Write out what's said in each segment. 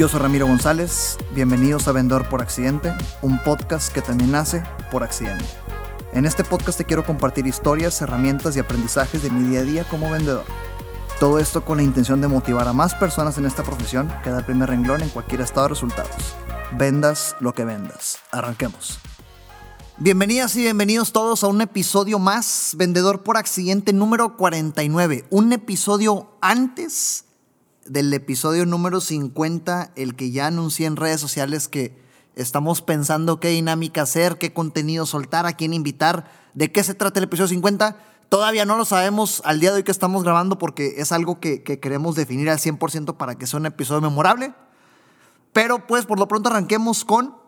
Yo soy Ramiro González, bienvenidos a Vendedor por Accidente, un podcast que también nace por accidente. En este podcast te quiero compartir historias, herramientas y aprendizajes de mi día a día como vendedor. Todo esto con la intención de motivar a más personas en esta profesión que da el primer renglón en cualquier estado de resultados. Vendas lo que vendas. Arranquemos. Bienvenidas y bienvenidos todos a un episodio más, Vendedor por Accidente número 49. Un episodio antes del episodio número 50, el que ya anuncié en redes sociales que estamos pensando qué dinámica hacer, qué contenido soltar, a quién invitar, de qué se trata el episodio 50. Todavía no lo sabemos al día de hoy que estamos grabando porque es algo que, que queremos definir al 100% para que sea un episodio memorable. Pero pues por lo pronto arranquemos con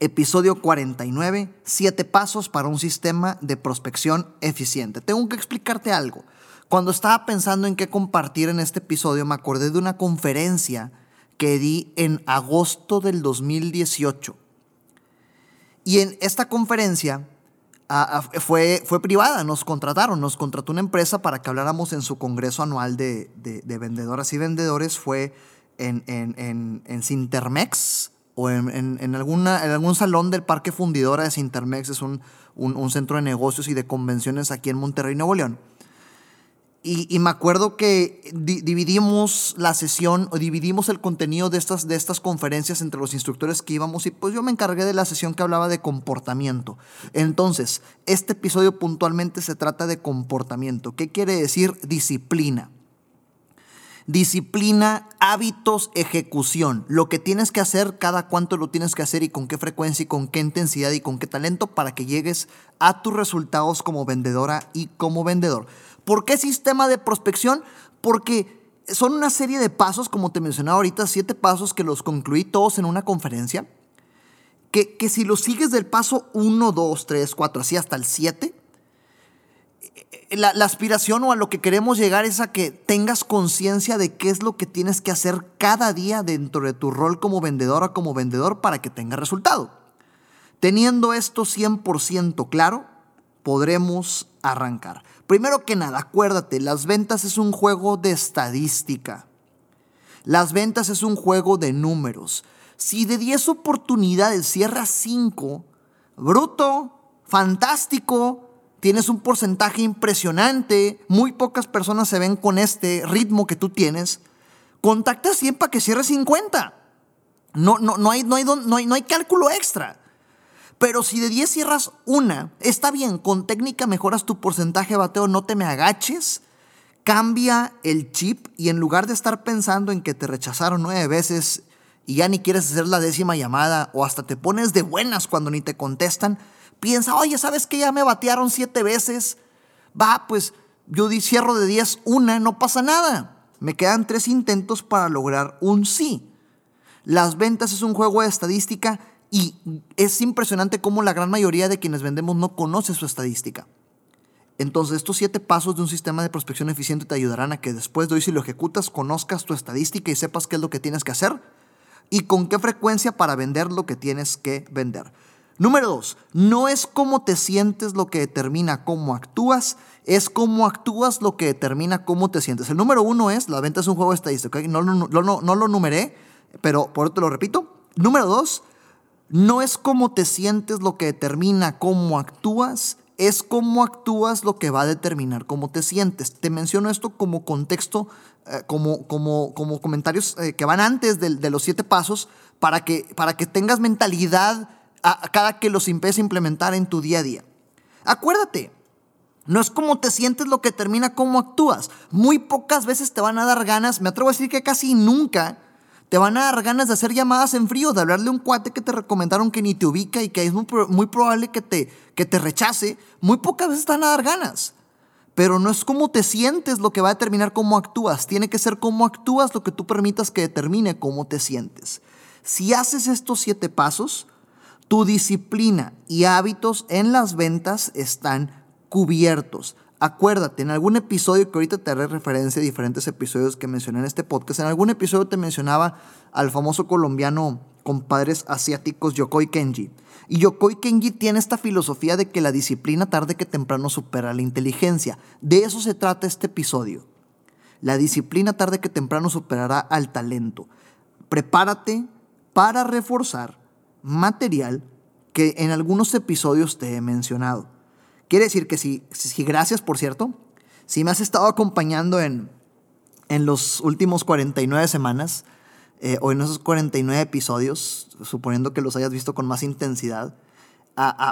Episodio 49, 7 pasos para un sistema de prospección eficiente. Tengo que explicarte algo. Cuando estaba pensando en qué compartir en este episodio, me acordé de una conferencia que di en agosto del 2018. Y en esta conferencia fue, fue privada, nos contrataron, nos contrató una empresa para que habláramos en su congreso anual de, de, vendedoras y vendedores. Fue en, en, en, en o en, alguna, en algún salón del Parque Fundidora de Sintermex, es un, un, centro de negocios y de convenciones aquí en Monterrey, Nuevo León. Y, me acuerdo que dividimos la sesión o dividimos el contenido de estas, de estas conferencias entre los instructores que íbamos y pues yo me encargué de la sesión que hablaba de comportamiento. Entonces, este episodio puntualmente se trata de comportamiento. ¿Qué quiere decir disciplina? Disciplina, hábitos, ejecución. Lo que tienes que hacer, cada cuánto lo tienes que hacer y con qué frecuencia y con qué intensidad y con qué talento para que llegues a tus resultados como vendedora y como vendedor. ¿Por qué sistema de prospección? Porque son una serie de pasos, como te mencionaba ahorita, siete pasos que los concluí todos en una conferencia. Que, que si los sigues del paso 1, 2, 3, 4, así hasta el 7, la, aspiración o a lo que queremos llegar es a que tengas conciencia de qué es lo que tienes que hacer cada día dentro de tu rol como vendedora o como vendedor para que tenga resultado. Teniendo esto 100% claro, podremos arrancar. Primero que nada, acuérdate, las ventas es un juego de estadística. Las ventas es un juego de números. Si de 10 oportunidades cierras 5, bruto, fantástico, tienes un porcentaje impresionante, muy pocas personas se ven con este ritmo que tú tienes, contacta 100 para que cierres 50. No, no, no, hay, no, hay, no, hay, no hay cálculo extra. Pero si de 10 cierras una, está bien, con técnica mejoras tu porcentaje de bateo, no te me agaches, cambia el chip y en lugar de estar pensando en que te rechazaron nueve veces y ya ni quieres hacer la décima llamada o hasta te pones de buenas cuando ni te contestan, piensa, oye, ¿sabes que ya me batearon siete veces? Va, pues yo cierro de 10 una, no pasa nada. Me quedan tres intentos para lograr un sí. Las ventas es un juego de estadística y es impresionante cómo la gran mayoría de quienes vendemos no conoce su estadística. Entonces, estos siete pasos de un sistema de prospección eficiente te ayudarán a que después de hoy, si lo ejecutas, conozcas tu estadística y sepas qué es lo que tienes que hacer y con qué frecuencia para vender lo que tienes que vender. Número dos, no es cómo te sientes lo que determina cómo actúas, es cómo actúas lo que determina cómo te sientes. El número uno es, la venta es un juego estadístico, no, no, lo numeré, pero por te lo repito. Número dos, no es cómo te sientes lo que determina cómo actúas, es cómo actúas lo que va a determinar cómo te sientes. Te menciono esto como contexto, eh, como, como, como comentarios eh, que van antes de, los siete pasos, para que, para que tengas mentalidad a cada que los empieces a implementar en tu día a día. Acuérdate, no es cómo te sientes lo que termina cómo actúas. Muy pocas veces te van a dar ganas, me atrevo a decir que casi nunca te van a dar ganas de hacer llamadas en frío, de hablarle a un cuate que te recomendaron que ni te ubica y que es muy, probable que te, que te rechace. Muy pocas veces te van a dar ganas. Pero no es cómo te sientes lo que va a determinar cómo actúas. Tiene que ser cómo actúas lo que tú permitas que determine cómo te sientes. Si haces estos siete pasos, tu disciplina y hábitos en las ventas están cubiertos. Acuérdate, en algún episodio que ahorita te haré referencia a diferentes episodios que mencioné en este podcast, en algún episodio te mencionaba al famoso colombiano con padres asiáticos Yokoi Kenji. Y Yokoi Kenji tiene esta filosofía de que la disciplina tarde que temprano supera la inteligencia. De eso se trata este episodio. La disciplina tarde que temprano superará al talento. prepárate para reforzar material que en algunos episodios te he mencionado. Quiere decir que si, si gracias por cierto, si me has estado acompañando en, en los últimos 49 semanas eh, o en esos 49 episodios, suponiendo que los hayas visto con más intensidad,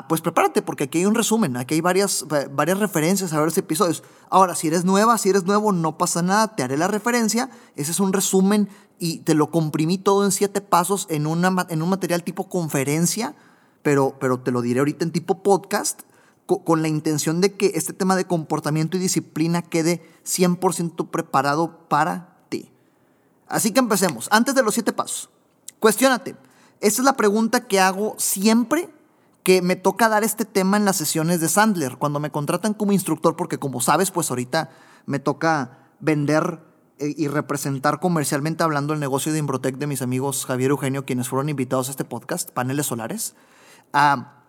pues prepárate porque aquí hay un resumen, aquí hay varias, varias referencias a varios episodios. Ahora, si eres nueva, si eres nuevo, no pasa nada, te haré la referencia, ese es un resumen y te lo comprimí todo en siete pasos en, una, en un material tipo conferencia, pero, pero te lo diré ahorita en tipo podcast, con, la intención de que este tema de comportamiento y disciplina quede 100% preparado para ti. Así que empecemos. Antes de los siete pasos, cuestionate. Esa es la pregunta que hago siempre que me toca dar este tema en las sesiones de Sandler, cuando me contratan como instructor, porque como sabes, pues ahorita me toca vender eh, y representar comercialmente hablando el negocio de Imbrotec de mis amigos Javier Eugenio, quienes fueron invitados a este podcast, paneles solares. Ah,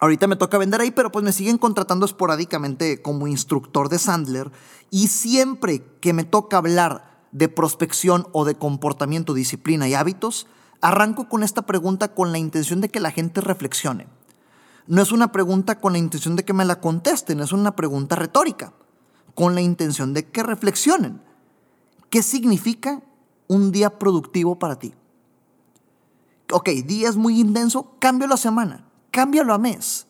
ahorita me toca vender ahí, pero pues me siguen contratando esporádicamente como instructor de Sandler y siempre que me toca hablar de prospección o de comportamiento, disciplina y hábitos, arranco con esta pregunta con la intención de que la gente reflexione. No es una pregunta con la intención de que me la contesten, es una pregunta retórica, con la intención de que reflexionen. ¿Qué significa un día productivo para ti? Ok, día es muy intenso, cámbialo a semana, cámbialo a mes.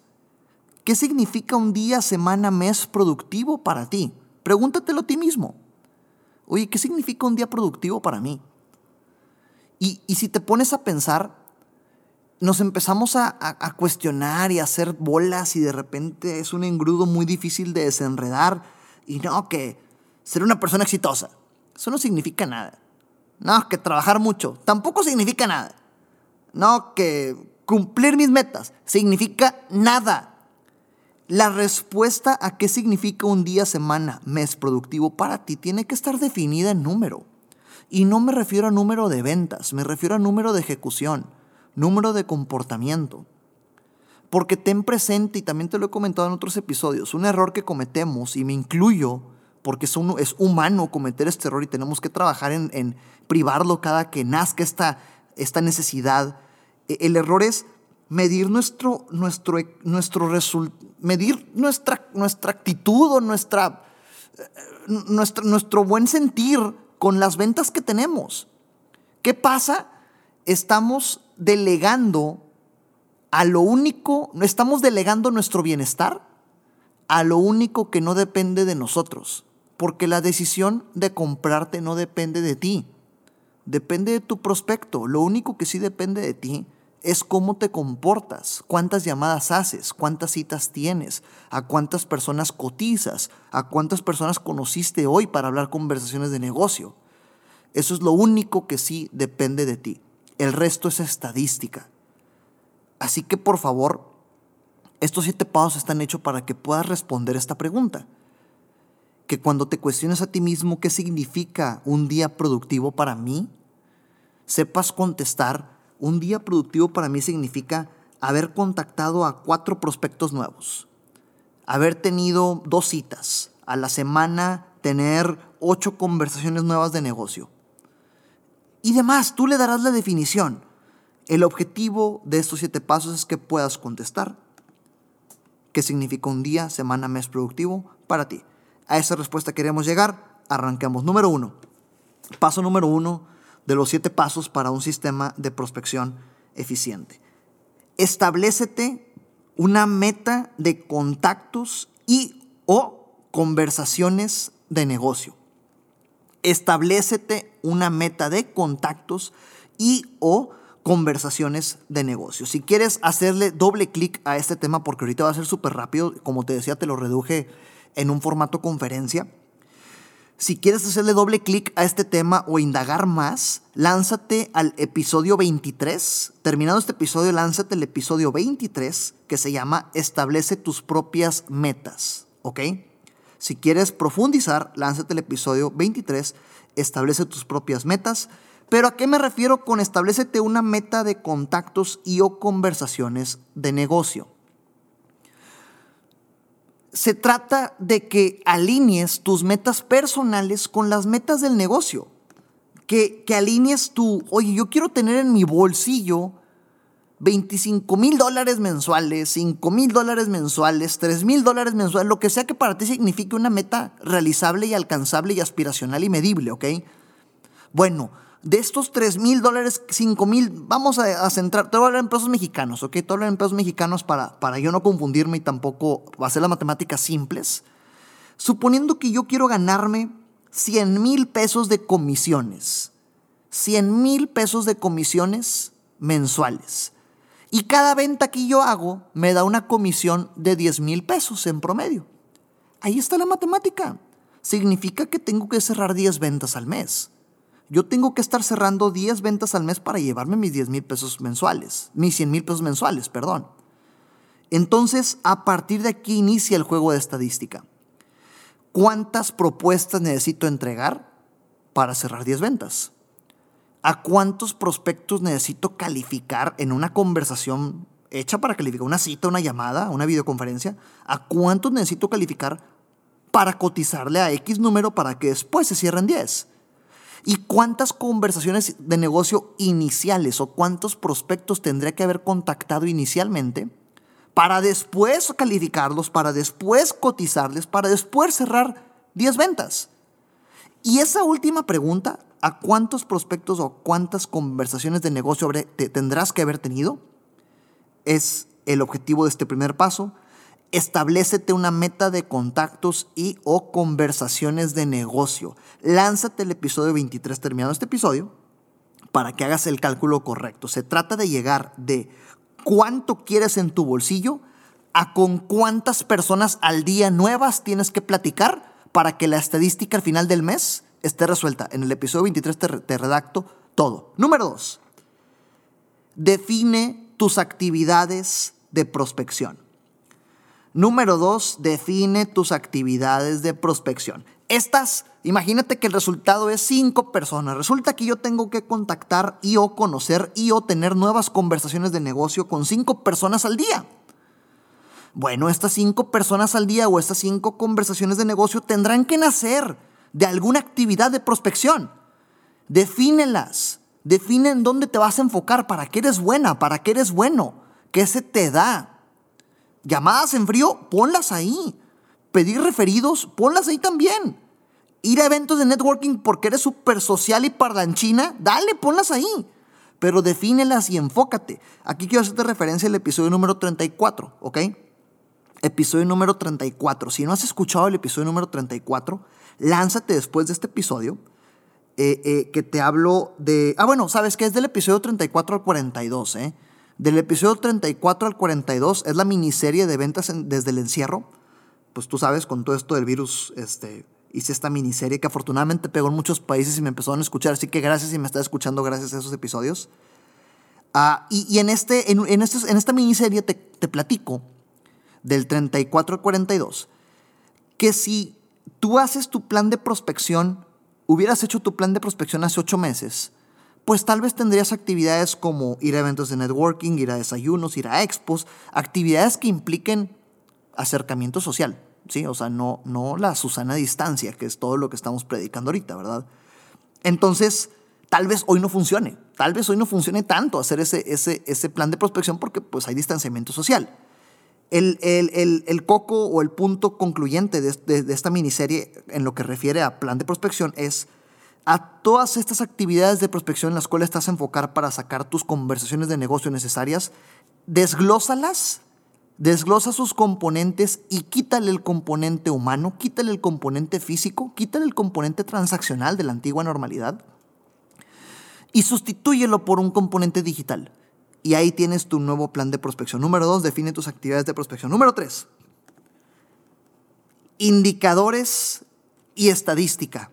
¿Qué significa un día, semana, mes productivo para ti? Pregúntatelo a ti mismo. Oye, ¿qué significa un día productivo para mí? Y, y si te pones a pensar, nos empezamos a, cuestionar y a hacer bolas y de repente es un engrudo muy difícil de desenredar. Y no, que ser una persona exitosa, eso no significa nada. No, que trabajar mucho, tampoco significa nada. No, que cumplir mis metas, significa nada. La respuesta a qué significa un día, semana, mes productivo para ti tiene que estar definida en número. Y no me refiero a número de ventas, me refiero a número de ejecución número de comportamiento. Porque ten presente, y también te lo he comentado en otros episodios, un error que cometemos, y me incluyo, porque es, es humano cometer este error y tenemos que trabajar en, privarlo cada que nazca esta, esta necesidad. E, el error es medir nuestro, nuestro, nuestro medir nuestra, nuestra actitud o nuestra, eh, nuestro, nuestro buen sentir con las ventas que tenemos. ¿Qué pasa? Estamos delegando a lo único, estamos delegando nuestro bienestar a lo único que no depende de nosotros, porque la decisión de comprarte no depende de ti, depende de tu prospecto, lo único que sí depende de ti es cómo te comportas, cuántas llamadas haces, cuántas citas tienes, a cuántas personas cotizas, a cuántas personas conociste hoy para hablar conversaciones de negocio. Eso es lo único que sí depende de ti. El resto es estadística. Así que por favor, estos siete pasos están hechos para que puedas responder esta pregunta. Que cuando te cuestiones a ti mismo qué significa un día productivo para mí, sepas contestar, un día productivo para mí significa haber contactado a cuatro prospectos nuevos, haber tenido dos citas, a la semana tener ocho conversaciones nuevas de negocio, y demás. Tú le darás la definición. El objetivo de estos siete pasos es que puedas contestar qué significa un día, semana, mes productivo para ti. A esa respuesta queremos llegar. Arranquemos. Número uno. Paso número uno de los siete pasos para un sistema de prospección eficiente. Establecete una meta de contactos y o conversaciones de negocio establecete una meta de contactos y o conversaciones de negocio. Si quieres hacerle doble clic a este tema, porque ahorita va a ser súper rápido, como te decía, te lo reduje en un formato conferencia. Si quieres hacerle doble clic a este tema o indagar más, lánzate al episodio 23. Terminado este episodio, lánzate el episodio 23 que se llama Establece tus propias metas. ¿Ok? Si quieres profundizar, lánzate el episodio 23, establece tus propias metas. Pero ¿a qué me refiero con establecete una meta de contactos y o conversaciones de negocio? Se trata de que alinees tus metas personales con las metas del negocio. que, que alinees tú, oye, yo quiero tener en mi bolsillo 25 mil dólares mensuales, 5 mil dólares mensuales, 3 mil dólares mensuales, lo que sea que para ti signifique una meta realizable y alcanzable y aspiracional y medible, ¿ok? Bueno, de estos 3 mil dólares, 5 mil, vamos a, centrar, te voy a hablar en pesos mexicanos, ¿ok? Te voy a hablar en pesos mexicanos para, para yo no confundirme y tampoco hacer las matemáticas simples. Suponiendo que yo quiero ganarme 100 mil pesos de comisiones, 100 mil pesos de comisiones mensuales. Y cada venta que yo hago me da una comisión de 10 mil pesos en promedio. Ahí está la matemática. Significa que tengo que cerrar 10 ventas al mes. Yo tengo que estar cerrando 10 ventas al mes para llevarme mis 10 mil pesos mensuales, mis 100 mil pesos mensuales, perdón. Entonces, a partir de aquí inicia el juego de estadística. ¿Cuántas propuestas necesito entregar para cerrar 10 ventas? ¿A cuántos prospectos necesito calificar en una conversación hecha para calificar una cita, una llamada, una videoconferencia? ¿A cuántos necesito calificar para cotizarle a X número para que después se cierren 10? ¿Y cuántas conversaciones de negocio iniciales o cuántos prospectos tendría que haber contactado inicialmente para después calificarlos, para después cotizarles, para después cerrar 10 ventas? Y esa última pregunta a cuántos prospectos o cuántas conversaciones de negocio tendrás que haber tenido. Es el objetivo de este primer paso. Establecete una meta de contactos y o conversaciones de negocio. Lánzate el episodio 23 terminado este episodio para que hagas el cálculo correcto. Se trata de llegar de cuánto quieres en tu bolsillo a con cuántas personas al día nuevas tienes que platicar para que la estadística al final del mes esté resuelta. En el episodio 23 te, redacto todo. Número 2. Define tus actividades de prospección. Número 2. Define tus actividades de prospección. Estas, imagínate que el resultado es cinco personas. Resulta que yo tengo que contactar y o conocer y o tener nuevas conversaciones de negocio con cinco personas al día. Bueno, estas cinco personas al día o estas cinco conversaciones de negocio tendrán que nacer de alguna actividad de prospección. Defínelas. Define en dónde te vas a enfocar, para qué eres buena, para qué eres bueno, qué se te da. Llamadas en frío, ponlas ahí. Pedir referidos, ponlas ahí también. Ir a eventos de networking porque eres súper social y parlanchina, dale, ponlas ahí. Pero defínelas y enfócate. Aquí quiero hacerte referencia al episodio número 34, ¿ok? Episodio número 34. Si no has escuchado el episodio número 34, lánzate después de este episodio, eh, eh, que te hablo de... Ah, bueno, ¿sabes qué? Es del episodio 34 al 42, ¿eh? Del episodio 34 al 42 es la miniserie de ventas desde el encierro. Pues tú sabes, con todo esto del virus, este, hice esta miniserie que afortunadamente pegó en muchos países y me empezaron a escuchar. Así que gracias y me estás escuchando gracias a esos episodios. Ah, y, en, este, en, en, este, en esta miniserie te, te platico del 34 al 42 que si tú haces tu plan de prospección, hubieras hecho tu plan de prospección hace ocho meses, pues tal vez tendrías actividades como ir a eventos de networking, ir a desayunos, ir a expos, actividades que impliquen acercamiento social, ¿sí? O sea, no, no la Susana distancia, que es todo lo que estamos predicando ahorita, ¿verdad? Entonces, tal vez hoy no funcione, tal vez hoy no funcione tanto hacer ese, ese, ese plan de prospección porque pues hay distanciamiento social. El, coco o el punto concluyente de, esta miniserie en lo que refiere a plan de prospección es a todas estas actividades de prospección en las cuales estás a enfocar para sacar tus conversaciones de negocio necesarias, desglósalas, desglosa sus componentes y quítale el componente humano, quítale el componente físico, quítale el componente transaccional de la antigua normalidad y sustitúyelo por un componente digital. Y ahí tienes tu nuevo plan de prospección. Número dos, define tus actividades de prospección. Número tres, indicadores y estadística.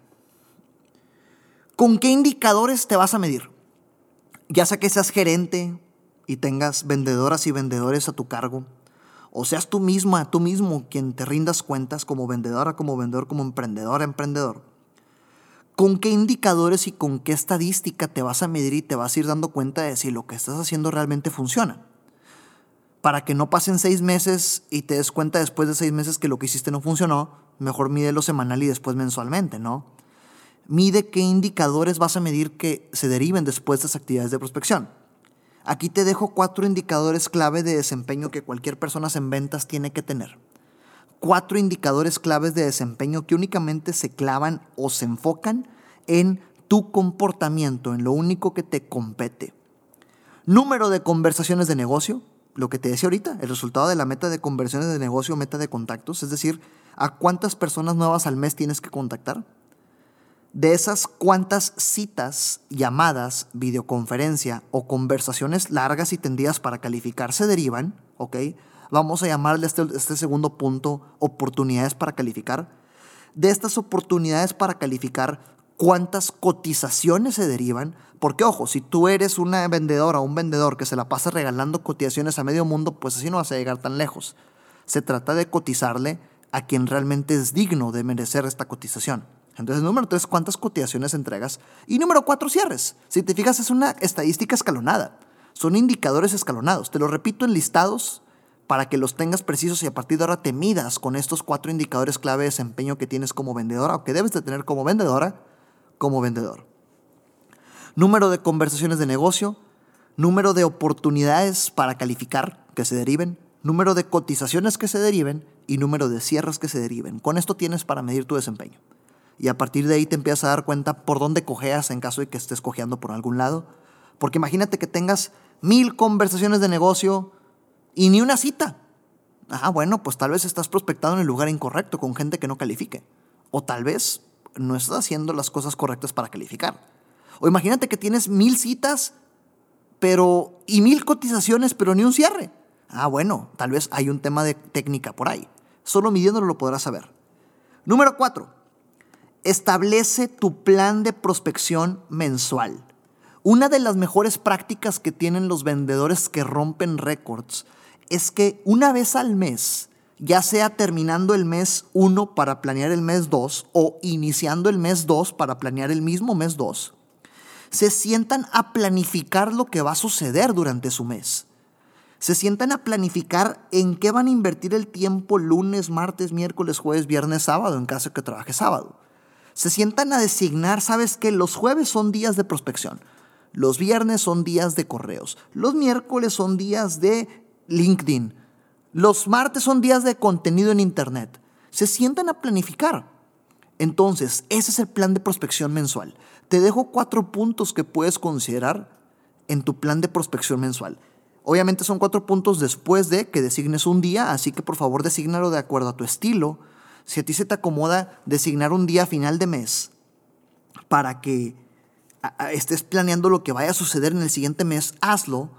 ¿Con qué indicadores te vas a medir? Ya sea que seas gerente y tengas vendedoras y vendedores a tu cargo, o seas tú misma, tú mismo quien te rindas cuentas como vendedora, como vendedor, como emprendedor, emprendedor ¿Con qué indicadores y con qué estadística te vas a medir y te vas a ir dando cuenta de si lo que estás haciendo realmente funciona? Para que no pasen seis meses y te des cuenta después de seis meses que lo que hiciste no funcionó, mejor mídelo semanal y después mensualmente, ¿no? Mide qué indicadores vas a medir que se deriven después de las actividades de prospección. Aquí te dejo cuatro indicadores clave de desempeño que cualquier persona en ventas tiene que tener. Cuatro indicadores claves de desempeño que únicamente se clavan o se enfocan en tu comportamiento, en lo único que te compete. Número de conversaciones de negocio, lo que te decía ahorita, el resultado de la meta de conversiones de negocio, meta de contactos, es decir, a cuántas personas nuevas al mes tienes que contactar. De esas cuántas citas, llamadas, videoconferencia o conversaciones largas y tendidas para calificar se derivan, ¿ok? Vamos a llamarle este, este segundo punto oportunidades para calificar. De estas oportunidades para calificar, cuántas cotizaciones se derivan. Porque, ojo, si tú eres una vendedora o un vendedor que se la pasa regalando cotizaciones a medio mundo, pues así no vas a llegar tan lejos. Se trata de cotizarle a quien realmente es digno de merecer esta cotización. Entonces, número tres, ¿cuántas cotizaciones entregas? Y número cuatro, cierres. Si te fijas, es una estadística escalonada. Son indicadores escalonados. Te lo repito en listados para que los tengas precisos y a partir de ahora te midas con estos cuatro indicadores clave de desempeño que tienes como vendedora o que debes de tener como vendedora como vendedor. Número de conversaciones de negocio, número de oportunidades para calificar que se deriven, número de cotizaciones que se deriven y número de cierres que se deriven. Con esto tienes para medir tu desempeño. Y a partir de ahí te empiezas a dar cuenta por dónde cojeas en caso de que estés cojeando por algún lado. Porque imagínate que tengas mil conversaciones de negocio y ni una cita. Ah, bueno, pues tal vez estás prospectando en el lugar incorrecto con gente que no califique. O tal vez no estás haciendo las cosas correctas para calificar. O imagínate que tienes mil citas pero, y mil cotizaciones, pero ni un cierre. Ah, bueno, tal vez hay un tema de técnica por ahí. Solo midiéndolo lo podrás saber. Número cuatro, establece tu plan de prospección mensual. Una de las mejores prácticas que tienen los vendedores que rompen récords es que una vez al mes ya sea terminando el mes 1 para planear el mes 2 o iniciando el mes 2 para planear el mismo mes 2, se sientan a planificar lo que va a suceder durante su mes. Se sientan a planificar en qué van a invertir el tiempo lunes, martes, miércoles, jueves, viernes, sábado, en caso que trabaje sábado. Se sientan a designar, ¿sabes qué? Los jueves son días de prospección. Los viernes son días de correos. Los miércoles son días de LinkedIn. Los martes son días de contenido en Internet. Se sientan a planificar. Entonces, ese es el plan de prospección mensual. Te dejo cuatro puntos que puedes considerar en tu plan de prospección mensual. Obviamente son cuatro puntos después de que designes un día, así que por favor designalo de acuerdo a tu estilo. Si a ti se te acomoda designar un día a final de mes para que estés planeando lo que vaya a suceder en el siguiente mes, hazlo.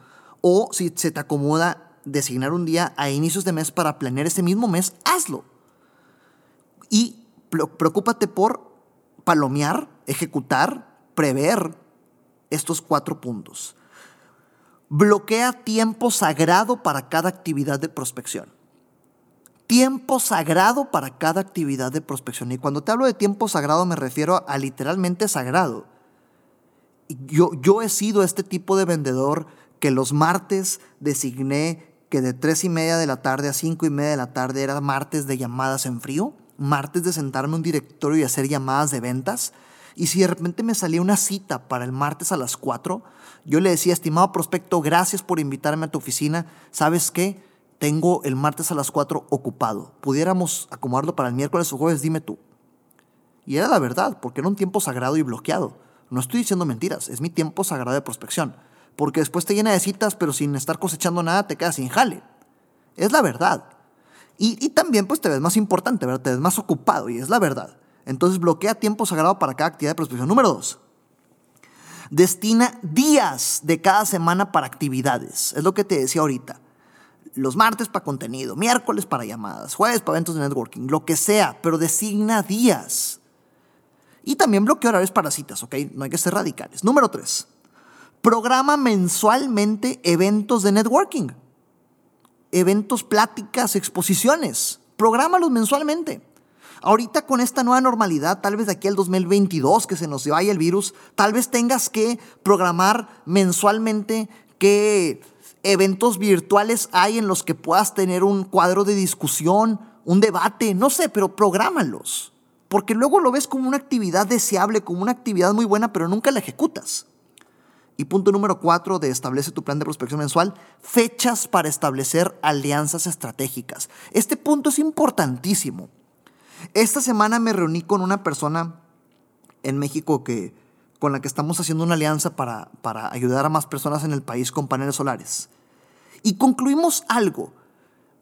O si se te acomoda designar un día a inicios de mes para planear ese mismo mes, hazlo. Y preocúpate por palomear, ejecutar, prever estos cuatro puntos. Bloquea tiempo sagrado para cada actividad de prospección. Tiempo sagrado para cada actividad de prospección. Y cuando te hablo de tiempo sagrado me refiero a literalmente sagrado. Yo, yo he sido este tipo de vendedor que los martes designé que de tres y media de la tarde a cinco y media de la tarde era martes de llamadas en frío, martes de sentarme en un directorio y hacer llamadas de ventas. Y si de repente me salía una cita para el martes a las 4, yo le decía, estimado prospecto, gracias por invitarme a tu oficina. ¿Sabes qué? Tengo el martes a las 4 ocupado. ¿Pudiéramos acomodarlo para el miércoles o jueves? Dime tú. Y era la verdad, porque era un tiempo sagrado y bloqueado. No estoy diciendo mentiras, es mi tiempo sagrado de prospección porque después te llena de citas, pero sin estar cosechando nada te quedas sin jale. Es la verdad. Y, también pues te ves más importante, ¿verdad? Te ves más ocupado y es la verdad. Entonces bloquea tiempo sagrado para cada actividad de prospección. Número dos. Destina días de cada semana para actividades. Es lo que te decía ahorita. Los martes para contenido, miércoles para llamadas, jueves para eventos de networking, lo que sea, pero designa días. Y también bloquea horarios para citas, ¿ok? No hay que ser radicales. Número tres programa mensualmente eventos de networking, eventos, pláticas, exposiciones. Prográmalos mensualmente. Ahorita con esta nueva normalidad, tal vez de aquí al 2022 que se nos vaya el virus, tal vez tengas que programar mensualmente qué eventos virtuales hay en los que puedas tener un cuadro de discusión, un debate, no sé, pero prográmalos. porque luego lo ves como una actividad deseable, como una actividad muy buena, pero nunca la ejecutas. Y punto número cuatro de establece tu plan de prospección mensual, fechas para establecer alianzas estratégicas. Este punto es importantísimo. Esta semana me reuní con una persona en México que, con la que estamos haciendo una alianza para, para ayudar a más personas en el país con paneles solares. Y concluimos algo,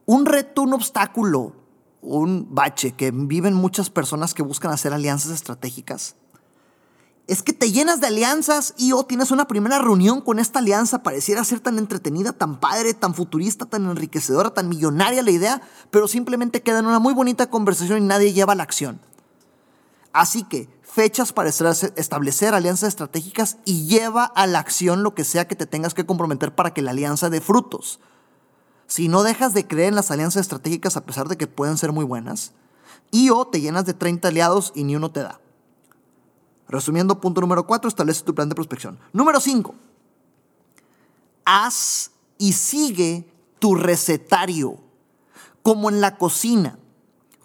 un reto, un obstáculo, un bache que viven muchas personas que buscan hacer alianzas estratégicas es que te llenas de alianzas y o tienes una primera reunión con esta alianza, pareciera ser tan entretenida, tan padre, tan futurista, tan enriquecedora, tan millonaria la idea, pero simplemente queda en una muy bonita conversación y nadie lleva la acción. Así que fechas para establecer alianzas estratégicas y lleva a la acción lo que sea que te tengas que comprometer para que la alianza dé frutos. Si no dejas de creer en las alianzas estratégicas a pesar de que pueden ser muy buenas, y o te llenas de 30 aliados y ni uno te da. Resumiendo, punto número 4, establece tu plan de prospección. Número 5, haz y sigue tu recetario, como en la cocina.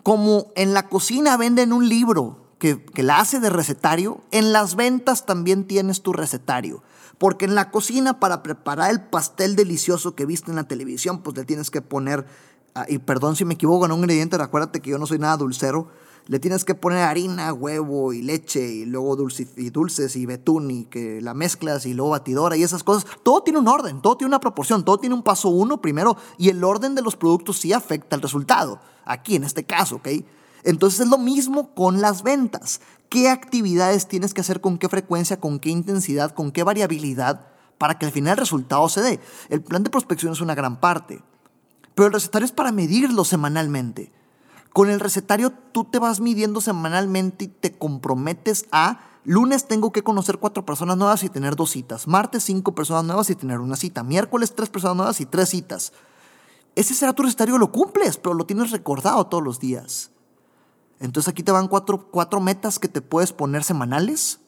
Como en la cocina venden un libro que, la hace de recetario, en las ventas también tienes tu recetario. Porque en la cocina, para preparar el pastel delicioso que viste en la televisión, pues le tienes que poner, ah, y perdón si me equivoco en un ingrediente, acuérdate que yo no soy nada dulcero, le tienes que poner harina, huevo y leche y luego y dulces y betún y que la mezclas y luego batidora y esas cosas. Todo tiene un orden, todo tiene una proporción, todo tiene un paso uno primero y el orden de los productos sí afecta al resultado. Aquí en este caso, ¿ok? Entonces es lo mismo con las ventas. ¿Qué actividades tienes que hacer con qué frecuencia, con qué intensidad, con qué variabilidad para que al final el resultado se dé? El plan de prospección es una gran parte, pero el recetario es para medirlo semanalmente. Con el recetario tú te vas midiendo semanalmente y te comprometes a lunes tengo que conocer cuatro personas nuevas y tener dos citas, martes cinco personas nuevas y tener una cita, miércoles tres personas nuevas y tres citas. Ese será tu recetario, lo cumples, pero lo tienes recordado todos los días. Entonces aquí te van cuatro, cuatro metas que te puedes poner semanales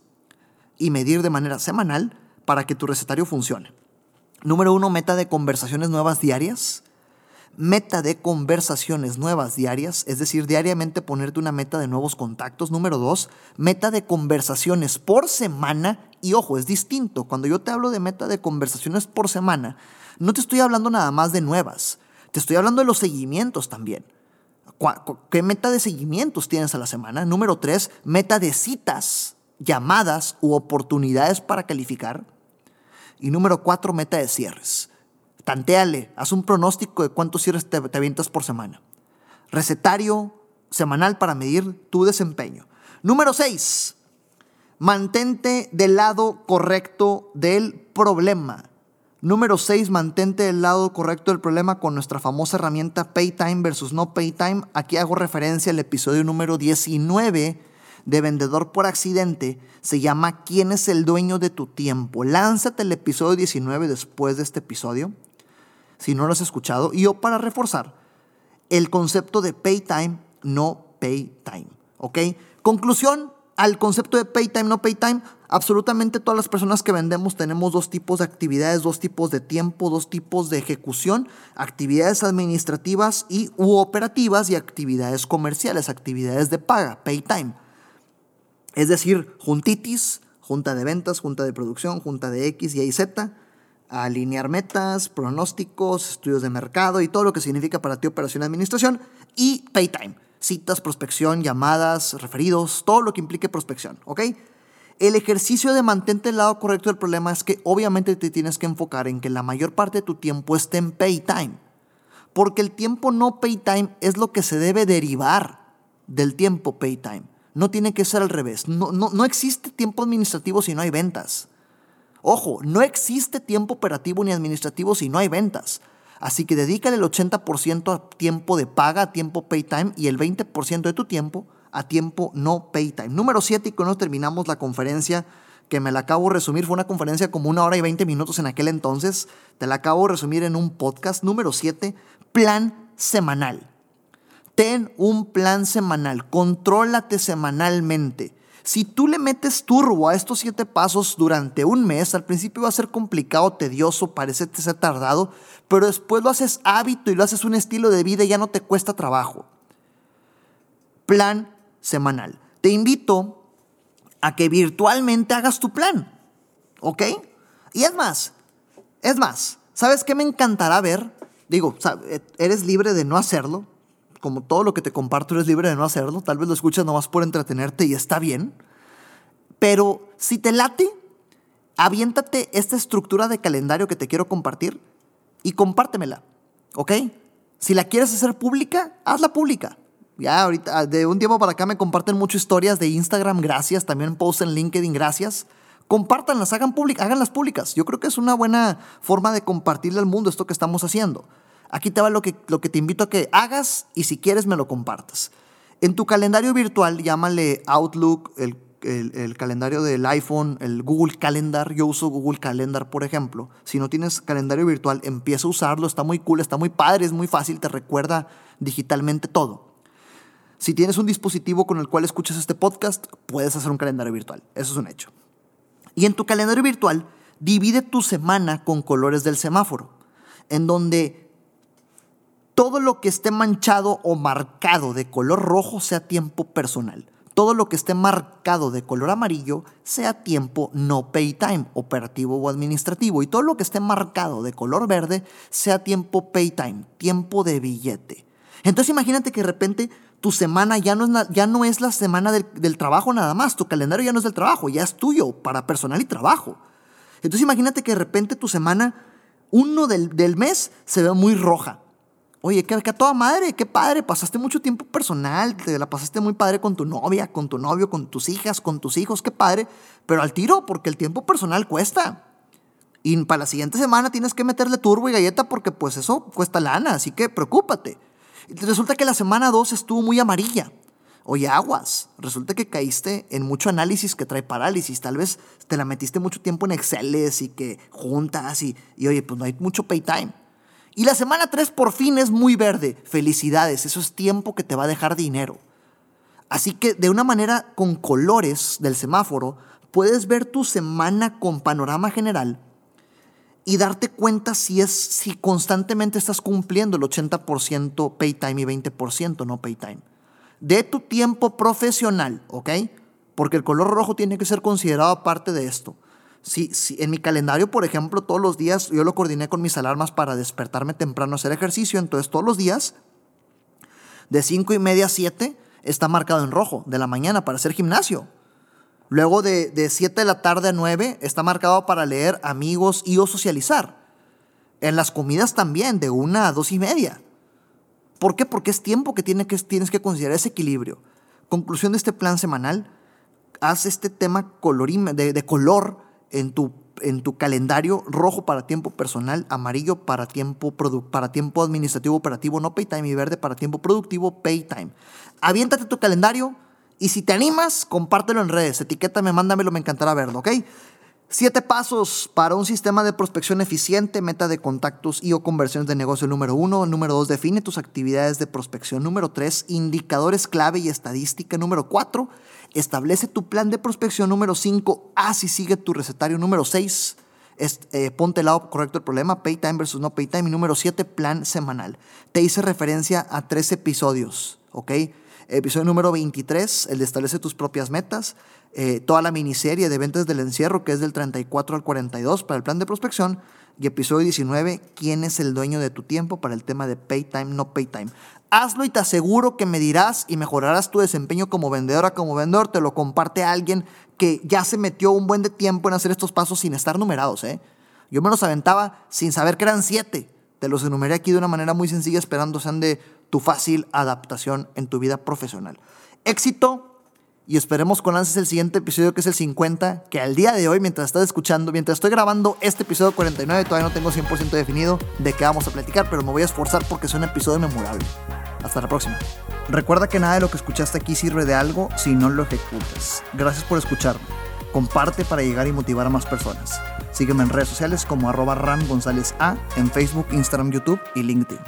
y medir de manera semanal para que tu recetario funcione. Número uno, meta de conversaciones nuevas diarias meta de conversaciones nuevas diarias, es decir, diariamente ponerte una meta de nuevos contactos. Número dos, meta de conversaciones por semana. Y ojo, es distinto. Cuando yo te hablo de meta de conversaciones por semana, no te estoy hablando nada más de nuevas. Te estoy hablando de los seguimientos también. ¿Qué meta de seguimientos tienes a la semana? Número tres, meta de citas, llamadas u oportunidades para calificar. Y número cuatro, meta de cierres. Tanteale, haz un pronóstico de cuántos cierres te, te avientas por semana. Recetario semanal para medir tu desempeño. Número 6. Mantente del lado correcto del problema. Número 6. Mantente del lado correcto del problema con nuestra famosa herramienta Paytime versus no Paytime. Aquí hago referencia al episodio número 19 de Vendedor por Accidente. Se llama ¿Quién es el dueño de tu tiempo? Lánzate el episodio 19 después de este episodio si no lo has escuchado. Y yo para reforzar el concepto de pay time, no pay time. ¿Ok? Conclusión al concepto de pay time, no pay time. Absolutamente todas las personas que vendemos tenemos dos tipos de actividades, dos tipos de tiempo, dos tipos de ejecución, actividades administrativas y u operativas y actividades comerciales, actividades de paga, pay time. Es decir, juntitis, junta de ventas, junta de producción, junta de X, Y y Z, alinear metas, pronósticos, estudios de mercado y todo lo que significa para ti operación y administración. Y Paytime, citas, prospección, llamadas, referidos, todo lo que implique prospección, ¿ok? El ejercicio de mantente el lado correcto del problema es que obviamente te tienes que enfocar en que la mayor parte de tu tiempo esté en Paytime. Porque el tiempo no Paytime es lo que se debe derivar del tiempo Paytime. No tiene que ser al revés. No, no, no existe tiempo administrativo si no hay ventas. Ojo, no existe tiempo operativo ni administrativo si no hay ventas. Así que dedícale el 80% a tiempo de paga, a tiempo pay time y el 20% de tu tiempo a tiempo no pay time. Número 7 y con eso terminamos la conferencia que me la acabo de resumir. Fue una conferencia como una hora y 20 minutos en aquel entonces. Te la acabo de resumir en un podcast. Número 7, plan semanal. Ten un plan semanal. Contrólate semanalmente. Si tú le metes turbo a estos siete pasos durante un mes, al principio va a ser complicado, tedioso, parece ser tardado, pero después lo haces hábito y lo haces un estilo de vida y ya no te cuesta trabajo. Plan semanal. te invito a que virtualmente hagas tu plan. ¿Ok? Y es más, es más, ¿sabes qué me encantará ver? Digo, eres libre de no hacerlo. Como todo lo que te comparto, eres libre de no hacerlo. Tal vez lo escuchas nomás por entretenerte y está bien. Pero si te late, aviéntate esta estructura de calendario que te quiero compartir y compártemela. ¿Ok? Si la quieres hacer pública, hazla pública. Ya ahorita, de un tiempo para acá me comparten muchas historias de Instagram, gracias. También post en LinkedIn, gracias. Compártanlas, hagan háganlas públicas. Yo creo que es una buena forma de compartirle al mundo esto que estamos haciendo. Aquí te va lo que, lo que te invito a que hagas y si quieres me lo compartas. En tu calendario virtual, llámale Outlook, el el, calendario del iPhone, el Google Calendar. Yo uso Google Calendar, por ejemplo. Si no tienes calendario virtual, empieza a usarlo. Está muy cool, está muy padre, es muy fácil, te recuerda digitalmente todo. Si tienes un dispositivo con el cual escuchas este podcast, puedes hacer un calendario virtual. Eso es un hecho. Y en tu calendario virtual, divide tu semana con colores del semáforo, en donde todo lo que esté manchado o marcado de color rojo sea tiempo personal todo lo que esté marcado de color amarillo sea tiempo no pay time, operativo o administrativo. Y todo lo que esté marcado de color verde sea tiempo pay time, tiempo de billete. Entonces imagínate que de repente tu semana ya no es, ya no es la semana del, trabajo nada más, tu calendario ya no es del trabajo, ya es tuyo para personal y trabajo. Entonces imagínate que de repente tu semana, uno del, del mes, se ve muy roja. Oye, que, a toda madre, qué padre, pasaste mucho tiempo personal, te la pasaste muy padre con tu novia, con tu novio, con tus hijas, con tus hijos, qué padre, pero al tiro, porque el tiempo personal cuesta. Y para la siguiente semana tienes que meterle turbo y galleta porque pues eso cuesta lana, así que preocúpate. resulta que la semana 2 estuvo muy amarilla. Oye, aguas, resulta que caíste en mucho análisis que trae parálisis. Tal vez te la metiste mucho tiempo en Excel y que juntas y, y oye, pues no hay mucho pay time. Y la semana 3 por fin es muy verde. Felicidades, eso es tiempo que te va a dejar dinero. Así que de una manera con colores del semáforo, puedes ver tu semana con panorama general y darte cuenta si, es, si constantemente estás cumpliendo el 80% pay time y 20% no pay time. De tu tiempo profesional, ¿ok? Porque el color rojo tiene que ser considerado parte de esto. Si, en mi calendario, por ejemplo, todos los días yo lo coordiné con mis alarmas para despertarme temprano a hacer ejercicio, entonces todos los días, de 5 y media a 7, está marcado en rojo, de la mañana para hacer gimnasio. Luego de, de 7 de la tarde a 9 está marcado para leer amigos y o socializar. En las comidas también, de 1 a 2 y media. ¿Por qué? Porque es tiempo que, tiene que tienes que considerar ese equilibrio. Conclusión de este plan semanal, haz este tema de, de color en tu, en tu calendario rojo para tiempo personal, amarillo para tiempo, para tiempo administrativo operativo, no pay time, y verde para tiempo productivo, pay time. Aviéntate tu calendario y si te animas, compártelo en redes, etiquétame, mándamelo, me encantará verlo, ¿ok? Siete pasos para un sistema de prospección eficiente, meta de contactos y o conversiones de negocio número uno. Número dos, define tus actividades de prospección. Número tres, indicadores clave y estadística. Número cuatro, establece tu plan de prospección. Número cinco, haz y sigue tu recetario. Número seis, eh, ponte el lado correcto del problema, pay time versus no pay time. Y número siete, plan semanal. Te hice referencia a tres episodios, ¿ok? Episodio número 23, el de establece tus propias metas. Eh, toda la miniserie de ventas del encierro, que es del 34 al 42 para el plan de prospección. Y episodio 19, ¿quién es el dueño de tu tiempo para el tema de pay time, no pay time? Hazlo y te aseguro que me dirás y mejorarás tu desempeño como vendedora, como vendedor. Te lo comparte alguien que ya se metió un buen de tiempo en hacer estos pasos sin estar numerados. ¿eh? Yo me los aventaba sin saber que eran siete. Te los enumeré aquí de una manera muy sencilla, esperando sean de tu fácil adaptación en tu vida profesional. Éxito y esperemos con ansias el siguiente episodio que es el 50, que al día de hoy, mientras estás escuchando, mientras estoy grabando este episodio 49, todavía no tengo 100% definido de qué vamos a platicar, pero me voy a esforzar porque es un episodio memorable. Hasta la próxima. Recuerda que nada de lo que escuchaste aquí sirve de algo si no lo ejecutas. Gracias por escucharme. Comparte para llegar y motivar a más personas. Sígueme en redes sociales como arroba Ram González A en Facebook, Instagram, YouTube y LinkedIn.